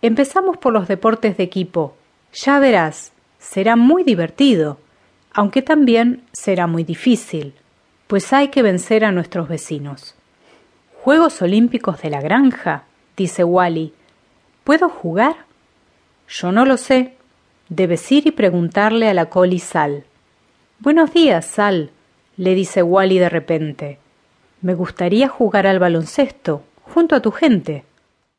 Empezamos por los deportes de equipo. Ya verás, será muy divertido, aunque también será muy difícil, pues hay que vencer a nuestros vecinos. ¿Juegos Olímpicos de la Granja? dice Wally. ¿Puedo jugar? Yo no lo sé. Debes ir y preguntarle a la coli Sal. Buenos días, Sal, le dice Wally de repente. Me gustaría jugar al baloncesto, junto a tu gente.